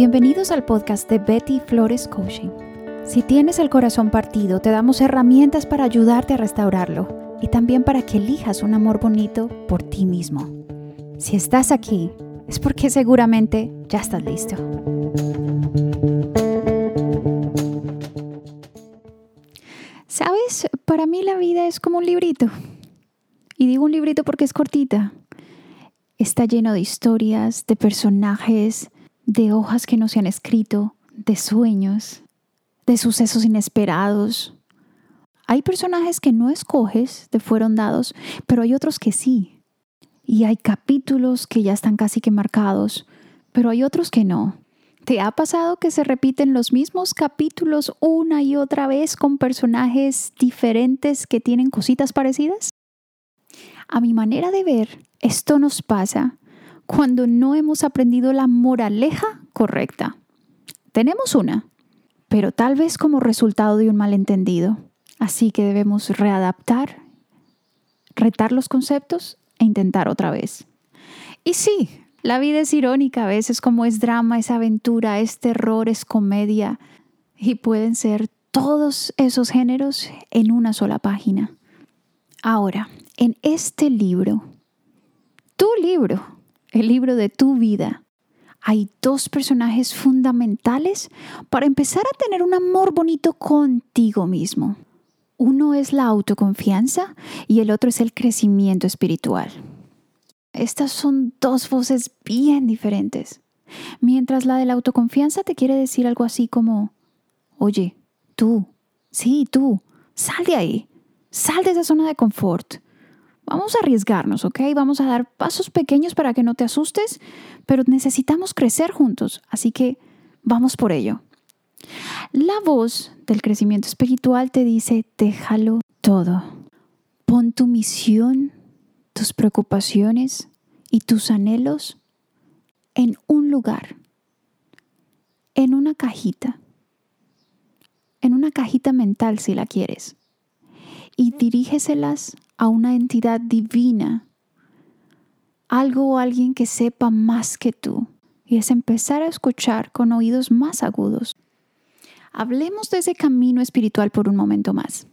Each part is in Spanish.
Bienvenidos al podcast de Betty Flores Coaching. Si tienes el corazón partido, te damos herramientas para ayudarte a restaurarlo y también para que elijas un amor bonito por ti mismo. Si estás aquí, es porque seguramente ya estás listo. Sabes, para mí la vida es como un librito. Y digo un librito porque es cortita. Está lleno de historias, de personajes, de hojas que no se han escrito, de sueños, de sucesos inesperados. Hay personajes que no escoges, te fueron dados, pero hay otros que sí. Y hay capítulos que ya están casi que marcados, pero hay otros que no. ¿Te ha pasado que se repiten los mismos capítulos una y otra vez con personajes diferentes que tienen cositas parecidas? A mi manera de ver, esto nos pasa cuando no hemos aprendido la moraleja correcta. Tenemos una, pero tal vez como resultado de un malentendido. Así que debemos readaptar, retar los conceptos e intentar otra vez. Y sí, la vida es irónica, a veces como es drama, es aventura, es terror, es comedia, y pueden ser todos esos géneros en una sola página. Ahora, en este libro, tu libro, el libro de tu vida, hay dos personajes fundamentales para empezar a tener un amor bonito contigo mismo. Uno es la autoconfianza y el otro es el crecimiento espiritual. Estas son dos voces bien diferentes. Mientras la de la autoconfianza te quiere decir algo así como, oye, tú, sí, tú, sal de ahí, sal de esa zona de confort, Vamos a arriesgarnos, ¿ok? Vamos a dar pasos pequeños para que no te asustes, pero necesitamos crecer juntos, así que vamos por ello. La voz del crecimiento espiritual te dice, déjalo todo. Pon tu misión, tus preocupaciones y tus anhelos en un lugar, en una cajita, en una cajita mental si la quieres, y dirígeselas a una entidad divina, algo o alguien que sepa más que tú, y es empezar a escuchar con oídos más agudos. Hablemos de ese camino espiritual por un momento más.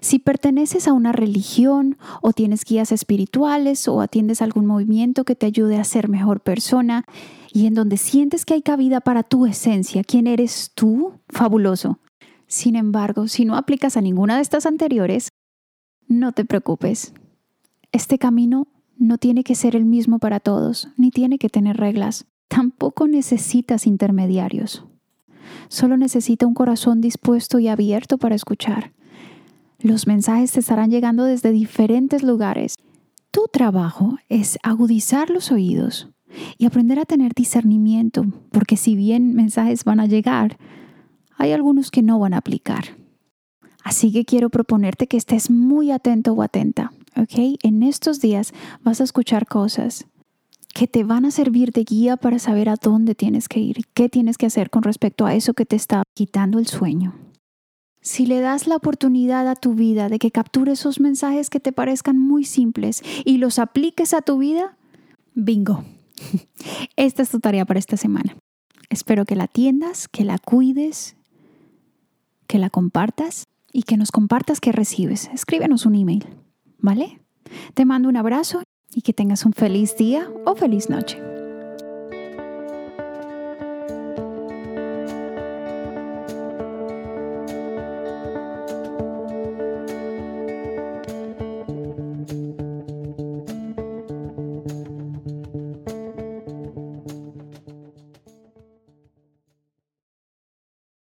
Si perteneces a una religión o tienes guías espirituales o atiendes algún movimiento que te ayude a ser mejor persona y en donde sientes que hay cabida para tu esencia, quién eres tú, fabuloso. Sin embargo, si no aplicas a ninguna de estas anteriores, no te preocupes. Este camino no tiene que ser el mismo para todos, ni tiene que tener reglas. Tampoco necesitas intermediarios. Solo necesita un corazón dispuesto y abierto para escuchar. Los mensajes te estarán llegando desde diferentes lugares. Tu trabajo es agudizar los oídos y aprender a tener discernimiento, porque si bien mensajes van a llegar, hay algunos que no van a aplicar. Así que quiero proponerte que estés muy atento o atenta, ¿ok? En estos días vas a escuchar cosas que te van a servir de guía para saber a dónde tienes que ir, qué tienes que hacer con respecto a eso que te está quitando el sueño. Si le das la oportunidad a tu vida de que capture esos mensajes que te parezcan muy simples y los apliques a tu vida, bingo. Esta es tu tarea para esta semana. Espero que la atiendas, que la cuides, que la compartas y que nos compartas qué recibes. Escríbenos un email, ¿vale? Te mando un abrazo y que tengas un feliz día o feliz noche.